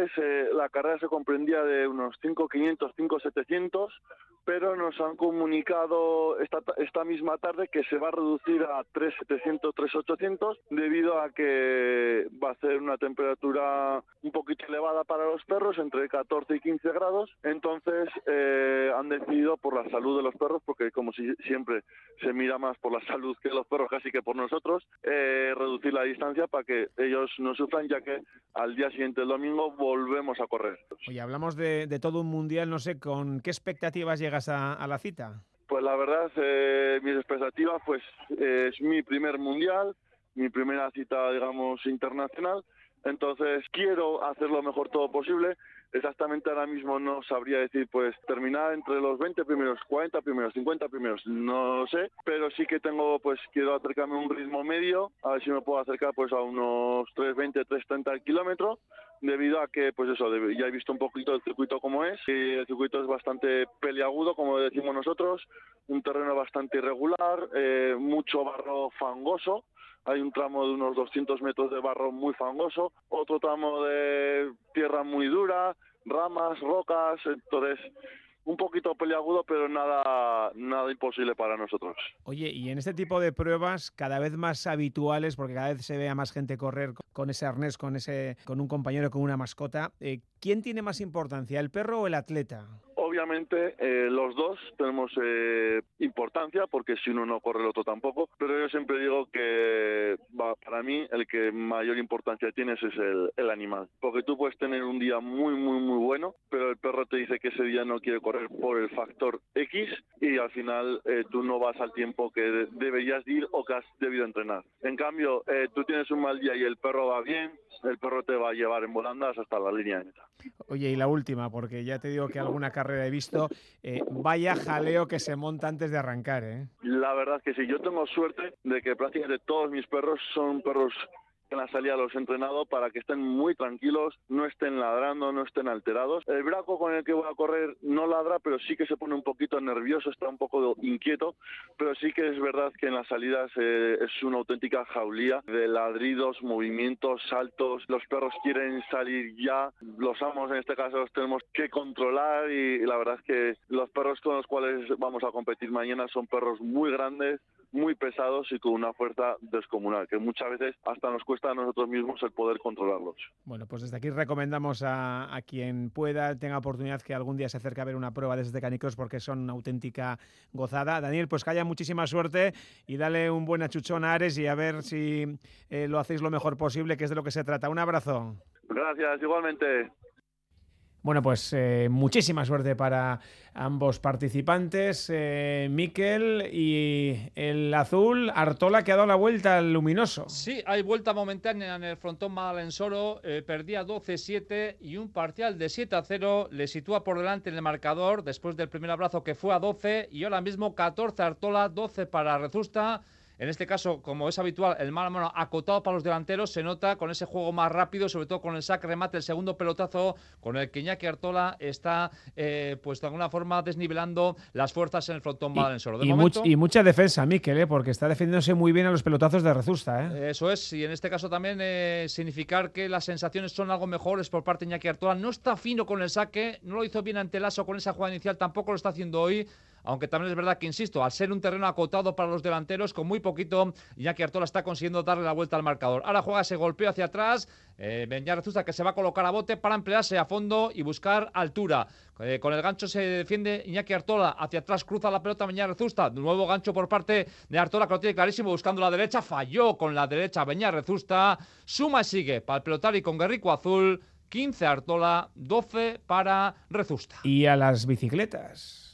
Speaker 24: la carrera se comprendía de unos 5.500, 5.700, pero nos han comunicado esta, esta misma tarde que se va a reducir a 3.700, 3.800 debido a que va a ser una temperatura un poquito elevada para los perros, entre 14 y 15 grados. Entonces eh, han decidido por la salud de los perros, porque como si, siempre se mira más por la salud que los perros, casi que por nosotros, eh, reducir la distancia para que ellos no sufran, ya que al día siguiente, el domingo, volvemos a correr.
Speaker 2: Oye, hablamos de, todo un mundial, no sé, ¿con qué expectativas a, la cita?
Speaker 24: Pues la verdad, eh, mis expectativas, pues es mi primer mundial, mi primera cita, digamos, internacional entonces quiero hacer lo mejor todo posible. Exactamente ahora mismo no sabría decir, pues terminar entre los 20 primeros, 40 primeros, 50 primeros, no lo sé, pero sí que tengo, pues quiero acercarme a un ritmo medio, a ver si me puedo acercar pues a unos 320, 330 kilómetros, debido a que, pues eso, ya he visto un poquito el circuito como es, y el circuito es bastante peliagudo, como decimos nosotros, un terreno bastante irregular, eh, mucho barro fangoso, hay un tramo de unos 200 metros de barro muy fangoso, otro tramo de tierra muy dura, ramas, rocas, entonces un poquito peliagudo, pero nada, nada imposible para nosotros.
Speaker 2: Oye, y en este tipo de pruebas cada vez más habituales, porque cada vez se ve a más gente correr con ese arnés, con ese, con un compañero, con una mascota, eh, ¿quién tiene más importancia, el perro o el atleta?
Speaker 24: Obviamente eh, los dos tenemos eh, importancia porque si uno no corre el otro tampoco, pero yo siempre digo que va, para mí el que mayor importancia tienes es el, el, animal, porque tú puedes tener un día muy muy muy bueno, pero el perro te dice que ese día no quiere correr por el factor X y al final eh, tú no vas al tiempo que de deberías ir o que has debido entrenar. En cambio, eh, tú tienes un mal día y el perro va bien, el perro te va a llevar en volandas hasta la línea de meta.
Speaker 2: Oye, y la última, porque ya te digo que alguna carrera he visto, eh, vaya jaleo que se monta antes de arrancar, ¿eh?
Speaker 24: La verdad que sí, yo tengo suerte de que prácticamente todos mis perros son perros en la salida los he entrenado para que estén muy tranquilos, no estén ladrando, no estén alterados. El braco con el que voy a correr no ladra, pero sí que se pone un poquito nervioso, está un poco inquieto, pero sí que es verdad que en las salidas eh, es una auténtica jaulía de ladridos, movimientos, saltos. Los perros quieren salir ya, los amos en este caso los tenemos que controlar y, la verdad es que los perros con los cuales vamos a competir mañana son perros muy grandes, muy pesados y con una fuerza descomunal, que muchas veces hasta nos cuesta a nosotros mismos el poder controlarlos.
Speaker 2: Bueno, pues desde aquí recomendamos a, a quien pueda, tenga oportunidad, que algún día se acerque a ver una prueba desde Canicross porque son una auténtica gozada. Daniel, pues que haya muchísima suerte y dale un buen achuchón a Ares y a ver si eh, lo hacéis lo mejor posible, que es de lo que se trata. Un abrazo.
Speaker 24: Gracias, igualmente.
Speaker 2: Bueno, pues eh, muchísima suerte para ambos participantes, eh, Miquel y el azul, Artola que ha dado la vuelta al luminoso.
Speaker 10: Sí, hay vuelta momentánea en el frontón Madalensoro, eh, perdía 12-7 y un parcial de 7-0 le sitúa por delante en el marcador después del primer abrazo que fue a 12 y ahora mismo 14 Artola, 12 para Rezusta. En este caso, como es habitual, el mal mano acotado para los delanteros se nota con ese juego más rápido, sobre todo con el saque remate, el segundo pelotazo, con el que Iñaki Artola está, eh, pues de alguna forma, desnivelando las fuerzas en el frontón Madalensoro.
Speaker 2: Y, momento, much, y, mucha defensa, Miquel, ¿eh? porque está defendiéndose muy bien a los pelotazos de Rezusta. ¿eh?
Speaker 10: Eso es, y en este caso también significar que las sensaciones son algo mejores por parte de Iñaki Artola. No está fino con el saque, no lo hizo bien ante Lasso con esa jugada inicial, tampoco lo está haciendo hoy aunque también es verdad que, insisto, al ser un terreno acotado para los delanteros, con muy poquito, Iñaki Artola está consiguiendo darle la vuelta al marcador. Ahora juega ese golpeo hacia atrás, eh, Zusta que se va a colocar a bote para emplearse a fondo y buscar altura. Eh, con el gancho se defiende Iñaki Artola, hacia atrás cruza la pelota Beñar Rezusta, nuevo gancho por parte de Artola que lo tiene clarísimo buscando la derecha, falló con la derecha Beñar Rezusta, suma y sigue para el pelotari con Guerrico Azul, 15 Artola, 12 para Rezusta.
Speaker 2: Y a las bicicletas.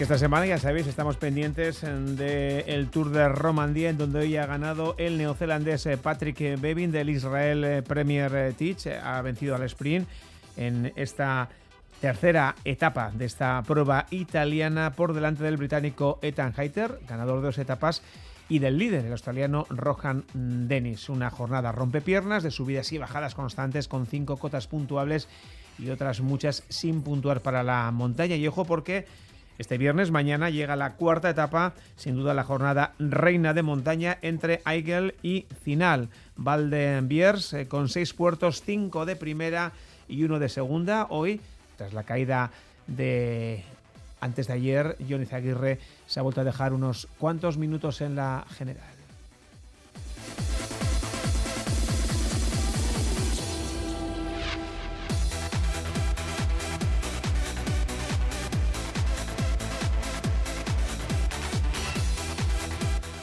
Speaker 2: Porque esta semana, ya sabéis, estamos pendientes del Tour de Romandía, en donde hoy ha ganado el neozelandés eh, Patrick Bevin del Israel eh, Premier Teach. Ha vencido al sprint en esta tercera etapa de esta prueba italiana por delante del británico Ethan Hayter, ganador de dos etapas, y del líder, el australiano Rohan Dennis. Una jornada rompepiernas de subidas y bajadas constantes con cinco cotas puntuables y otras muchas sin puntuar para la montaña. Y ojo porque este viernes mañana llega la cuarta etapa, sin duda la jornada reina de montaña entre Aigel y Final. Valdenbiers eh, con seis puertos, cinco de primera y uno de segunda. Hoy, tras la caída de antes de ayer, Johnny Zaguirre se ha vuelto a dejar unos cuantos minutos en la general.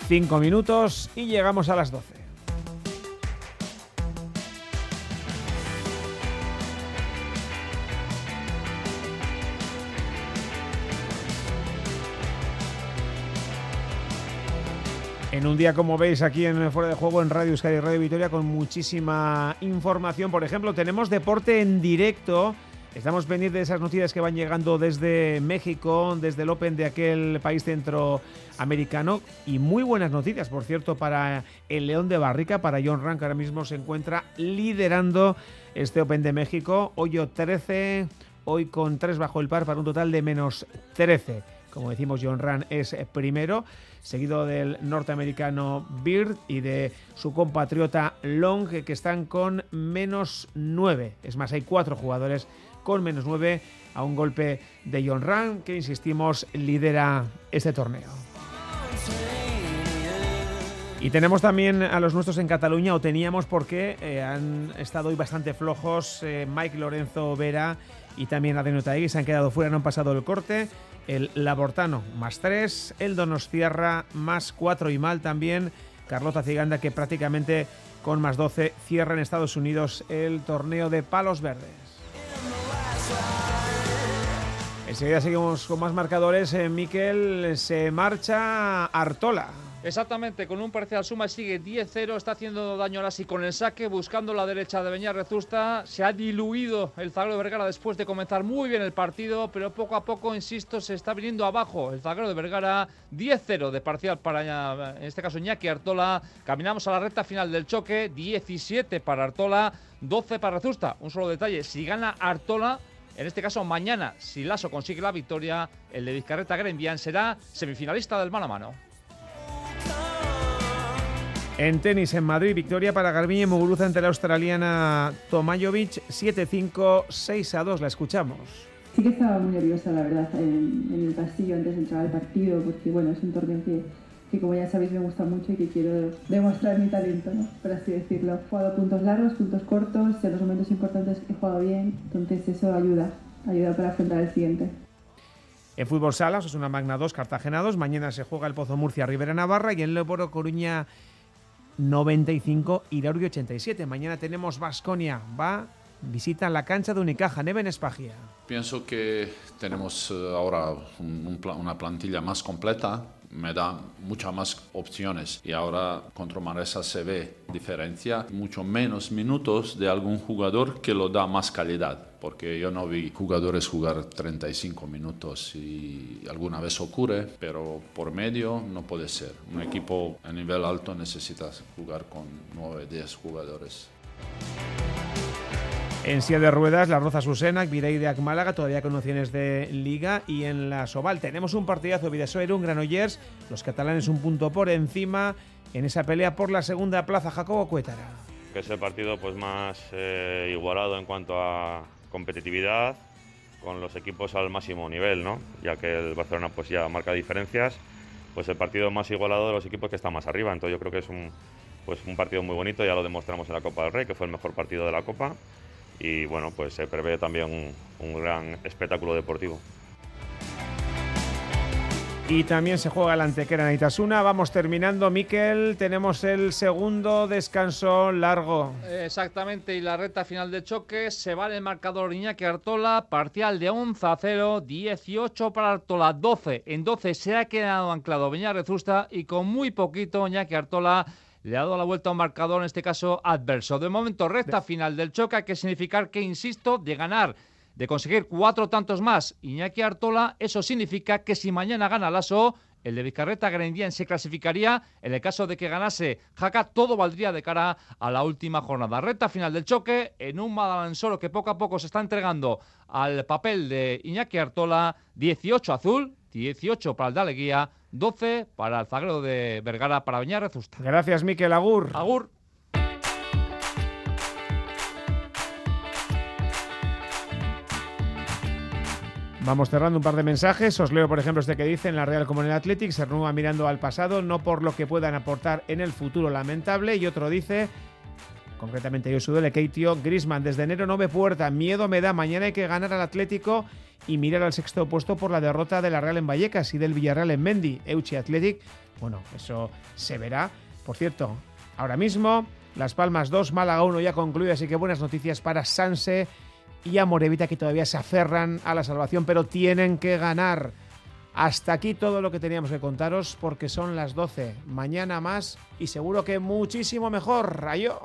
Speaker 2: Cinco minutos y llegamos a las 12. En un día como veis aquí en Fuera de Juego en Radio Euskadi y Radio Vitoria con muchísima información. Por ejemplo, tenemos deporte en directo Estamos pendientes de esas noticias que van llegando desde México, desde el Open de aquel país centroamericano. Y muy buenas noticias, por cierto, para el León de Barrica, para John Rank, ahora mismo se encuentra liderando este Open de México. Hoyo 13, hoy con 3 bajo el par para un total de menos 13. Como decimos, John Ran es primero, seguido del norteamericano Beard y de su compatriota Long, que están con menos 9. Es más, hay cuatro jugadores con menos 9 a un golpe de John Ran, que insistimos lidera este torneo. Y tenemos también a los nuestros en Cataluña, o teníamos porque eh, han estado hoy bastante flojos eh, Mike Lorenzo Vera y también Adeno Taegui, se han quedado fuera, no han pasado el corte. El Labortano más 3, el Donostierra más 4 y mal también. Carlota Ciganda que prácticamente con más 12 cierra en Estados Unidos el torneo de palos verdes. Enseguida seguimos con más marcadores. Eh, Miquel se marcha Artola.
Speaker 10: Exactamente, con un parcial suma sigue 10-0, está haciendo daño a y con el saque, buscando la derecha de Beñar Rezusta. Se ha diluido el zaguero de Vergara después de comenzar muy bien el partido, pero poco a poco, insisto, se está viniendo abajo el zaguero de Vergara. 10-0 de parcial para, en este caso, Iñaki Artola. Caminamos a la recta final del choque, 17 para Artola, 12 para Rezusta. Un solo detalle, si gana Artola, en este caso, mañana, si Lasso consigue la victoria, el de Vizcarreta Grenvian será semifinalista del mano a mano.
Speaker 2: En tenis, en Madrid, victoria para Garbiñe Muguruza ante la australiana Tomajovic, 7-5, 6-2. La escuchamos.
Speaker 25: Sí que estaba muy nerviosa, la verdad, en, el pasillo antes de entrar al partido, porque bueno, es un torneo que, que, como ya sabéis, me gusta mucho y que quiero demostrar mi talento, ¿no? por así decirlo. He jugado puntos largos, puntos cortos, en los momentos importantes he jugado bien, entonces eso ayuda, ayuda para afrontar el siguiente.
Speaker 2: En fútbol sala, es una Magna 2, Cartagena 2. Mañana se juega el Pozo Murcia, Rivera Navarra y en Leoporo Coruña 95, Irauri 87. Mañana tenemos Vasconia, va, visita la cancha de Unicaja, Neven Espagia.
Speaker 22: Pienso que tenemos eh, ahora una plantilla más completa, me da muchas más opciones y ahora contra Maresa se ve diferencia, mucho menos minutos de algún jugador que lo da más calidad, porque yo no vi jugadores jugar 35 minutos y alguna vez ocurre, pero por medio no puede ser. Un equipo a nivel alto necesita jugar con 9, 10 jugadores.
Speaker 2: En silla de ruedas, la Roza Susenac, Vireideac Málaga, todavía con opciones de Liga. Y en la Soval tenemos un partidazo, Vidasoer, un Granollers, los catalanes un punto por encima en esa pelea por la segunda plaza, Jacobo Cuétara.
Speaker 26: Que es el partido pues, más eh, igualado en cuanto a competitividad, con los equipos al máximo nivel, ¿no? ya que el Barcelona pues, ya marca diferencias, pues el partido más igualado de los equipos que están más arriba. Entonces yo creo que es un, pues, un partido muy bonito, ya lo demostramos en la Copa del Rey, que fue el mejor partido de la Copa y bueno, pues se prevé también un, gran espectáculo deportivo.
Speaker 2: Y también se juega el Antequera en Itasuna. Vamos terminando, Miquel. Tenemos el segundo descanso largo.
Speaker 10: Exactamente, y la recta final de choque. Se va el marcador Iñaki Artola. Parcial de 11 a 0, 18 para Artola, 12. En 12 se ha quedado anclado Beñar Rezusta y con muy poquito Iñaki Artola le ha dado la vuelta a un marcador, en este caso adverso. De momento, recta final del choque, que significar que, insisto, de ganar, de conseguir cuatro tantos más Iñaki Artola, eso significa que si mañana gana Lasso, el de Vizcarreta Grandien se clasificaría. En el caso de que ganase Jaca, todo valdría de cara a la última jornada. Recta final del choque en un Madalansoro que poco a poco se está entregando al papel de Iñaki Artola. 18 azul, 18 para el de Aleguía, 12 para el zagrero de Vergara para Beñar Rezusta.
Speaker 2: Gracias, Miquel Agur.
Speaker 10: Agur.
Speaker 2: Vamos cerrando un par de mensajes. Os leo, por ejemplo, este que dice en la Real el Athletic, se renueva mirando al pasado, no por lo que puedan aportar en el futuro lamentable. Y otro dice, concretamente yo sudo Keitio, Grisman, desde enero no ve puerta, miedo me da, mañana hay que ganar al Atlético y mirar al sexto puesto por la derrota de la Real en Vallecas y del Villarreal en Mendy, Euchi Athletic. Bueno, eso se verá. Por cierto, ahora mismo Las Palmas 2, Málaga 1 ya concluye, así que buenas noticias para Sanse y a que todavía se aferran a la salvación, pero tienen que ganar. Hasta aquí todo lo que teníamos que contaros porque son las 12. Mañana más y seguro que muchísimo mejor. Rayo.